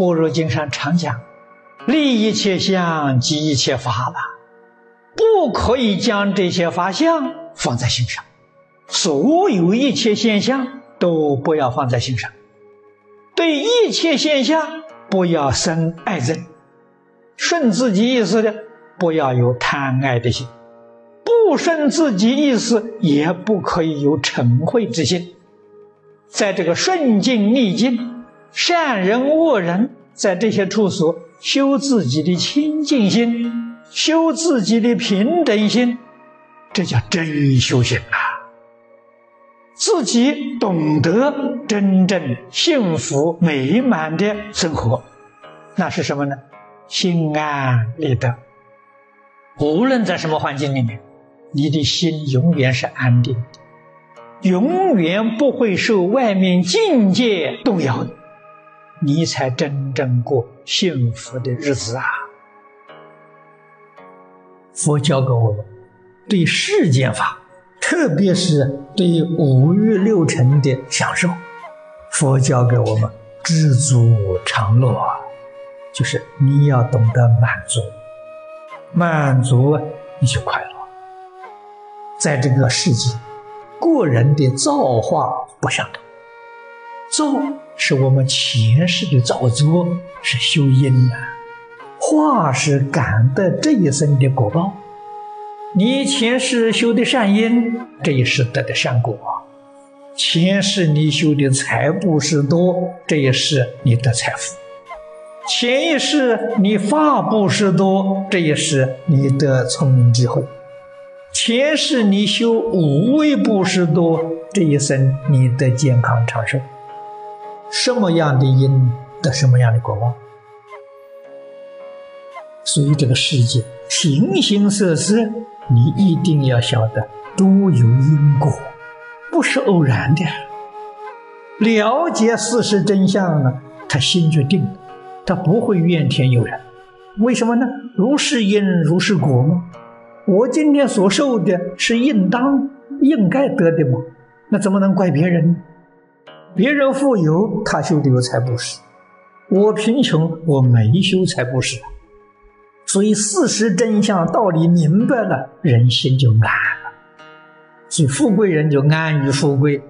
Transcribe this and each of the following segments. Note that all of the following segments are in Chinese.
般若经上常讲，立一切相，即一切法了，不可以将这些法相放在心上，所有一切现象都不要放在心上，对一切现象不要生爱憎，顺自己意思的，不要有贪爱的心，不顺自己意思，也不可以有嗔恚之心，在这个顺境逆境。善人恶人，在这些处所修自己的清净心，修自己的平等心，这叫真修行啊！自己懂得真正幸福美满的生活，那是什么呢？心安理得。无论在什么环境里面，你的心永远是安定的，永远不会受外面境界动摇的。你才真正过幸福的日子啊！佛教给我们对世间法，特别是对五欲六尘的享受，佛教给我们知足常乐，就是你要懂得满足，满足你就快乐。在这个世界，个人的造化不相同，造。是我们前世的造作，是修因呐；化是感得这一生的果报。你前世修的善因，这一世得的善果；前世你修的财布施多，这一世你得财富；前一世你法布施多，这一世你得聪明智慧；前世你修无畏布施多，这一生你得健康长寿。什么样的因得什么样的果报，所以这个世界形形色色，你一定要晓得都有因果，不是偶然的。了解事实真相了，他心就定了，他不会怨天尤人。为什么呢？如是因如是果吗？我今天所受的是应当应该得的吗？那怎么能怪别人呢？别人富有，他修的有财布施；我贫穷，我没修财布施。所以事实真相道理明白了，人心就安了。所以富贵人就安于富贵，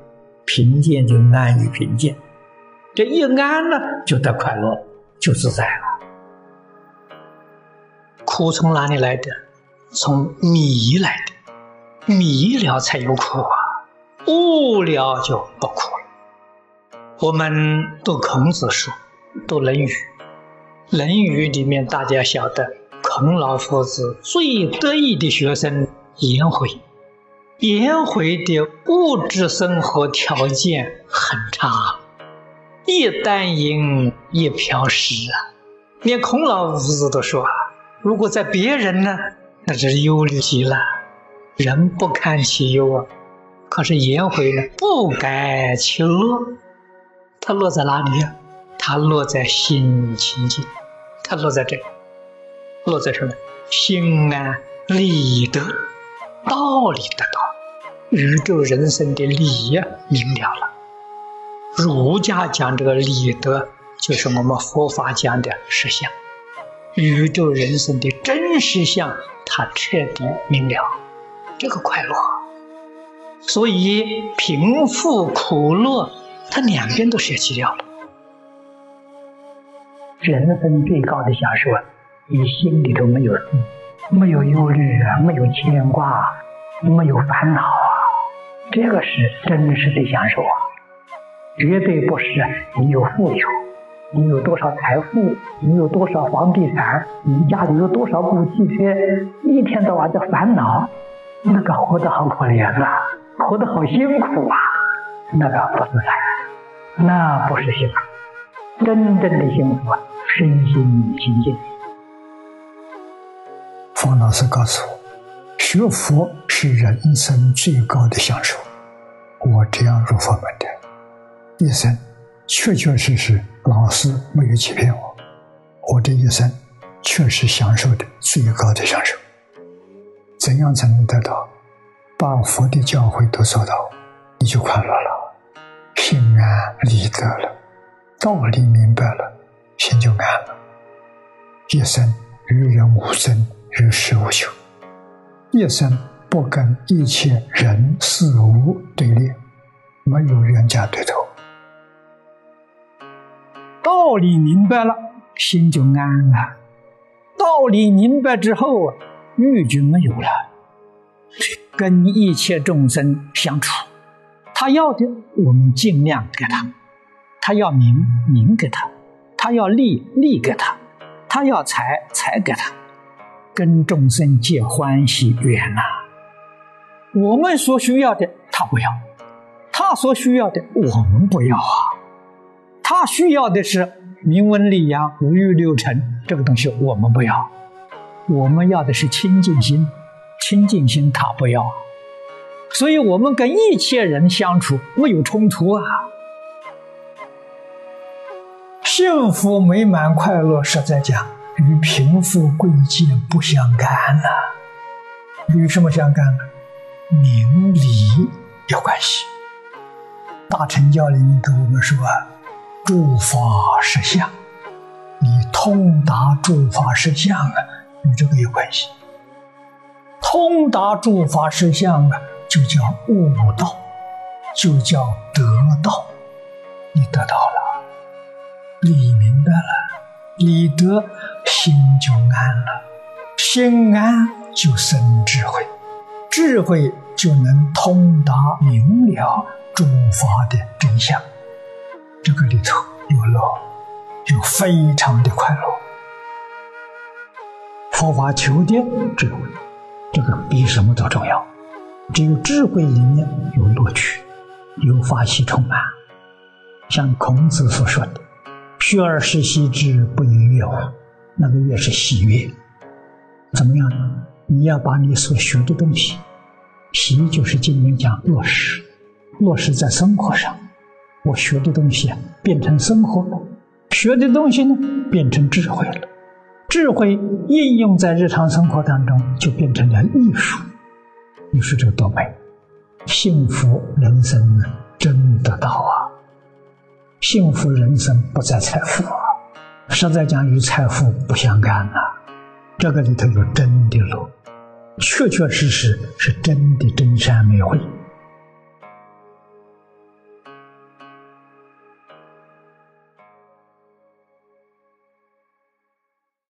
贫贱就安于贫贱。这一安呢，就得快乐，就自在了。苦从哪里来的？从迷来的，迷了才有苦啊，悟了就不苦了。我们读孔子书，读《论语》。《论语》里面，大家晓得，孔老夫子最得意的学生颜回。颜回的物质生活条件很差，一担银，一瓢食啊！连孔老夫子都说啊：“如果在别人呢，那是忧虑极了，人不堪其忧啊。”可是颜回呢，不改其乐。它落在哪里呀？它落在心清净，它落在这里，落在什么？心安理得，道理得到，宇宙人生的理呀明了了。儒家讲这个理德，就是我们佛法讲的实相，宇宙人生的真实相，它彻底明了，这个快乐。所以贫富苦乐。他两边都舍弃掉了。人生最高的享受，你心里头没有没有忧虑啊，没有牵挂，没有烦恼啊，这个是真实的享受啊，绝对不是你有富有，你有多少财富，你有多少房地产，你家里有多少部汽车，一天到晚的烦恼，那个活得好可怜啊，活得好辛苦啊，那个不自在。那不是幸福，真正的幸福啊，身心清净。方老师告诉我，学佛是人生最高的享受。我这样入佛门的，一生确确实实，老师没有欺骗我，我这一生确实享受的最高的享受。怎样才能得到？把佛的教诲都做到，你就快乐了。心安理得了，道理明白了，心就安了。一生与人无争，与世无求，一生不跟一切人事物对立，没有冤家对头。道理明白了，心就安了。道理明白之后，欲就没有了。跟一切众生相处，他要的我们尽量给他；他要名，名给他；他要利，利给他；他要财，财给他。跟众生结欢喜缘呐。我们所需要的他不要，他所需要的我们不要啊。他需要的是。名闻利养、五欲六尘，这个东西我们不要，我们要的是清净心。清净心他不要，所以我们跟一切人相处没有冲突啊，幸福美满快乐。实在讲，与贫富贵贱不相干呐，与什么相干呢？名利有关系。大乘教里面跟我们说。诸法实相，你通达诸法实相啊，与这个有关系。通达诸法实相啊，就叫悟道，就叫得道。你得到了，理明白了，理得心就安了，心安就生智慧，智慧就能通达明了诸法的真相。这个里头有乐，有非常的快乐。佛法求的智慧，这个比什么都重要。只有智慧里面有乐趣，有法喜充满。像孔子所说的：“学而时习之，不亦乐乎？”那个乐是喜悦。怎么样呢？你要把你所学的东西，习就是今天讲落实，落实在生活上。我学的东西啊，变成生活了；学的东西呢，变成智慧了。智慧应用在日常生活当中，就变成了艺术。你说这多美！幸福人生呢，真得到啊！幸福人生不在财富啊，实在讲与财富不相干呐。这个里头有真的路，确确实实是真的真善美慧。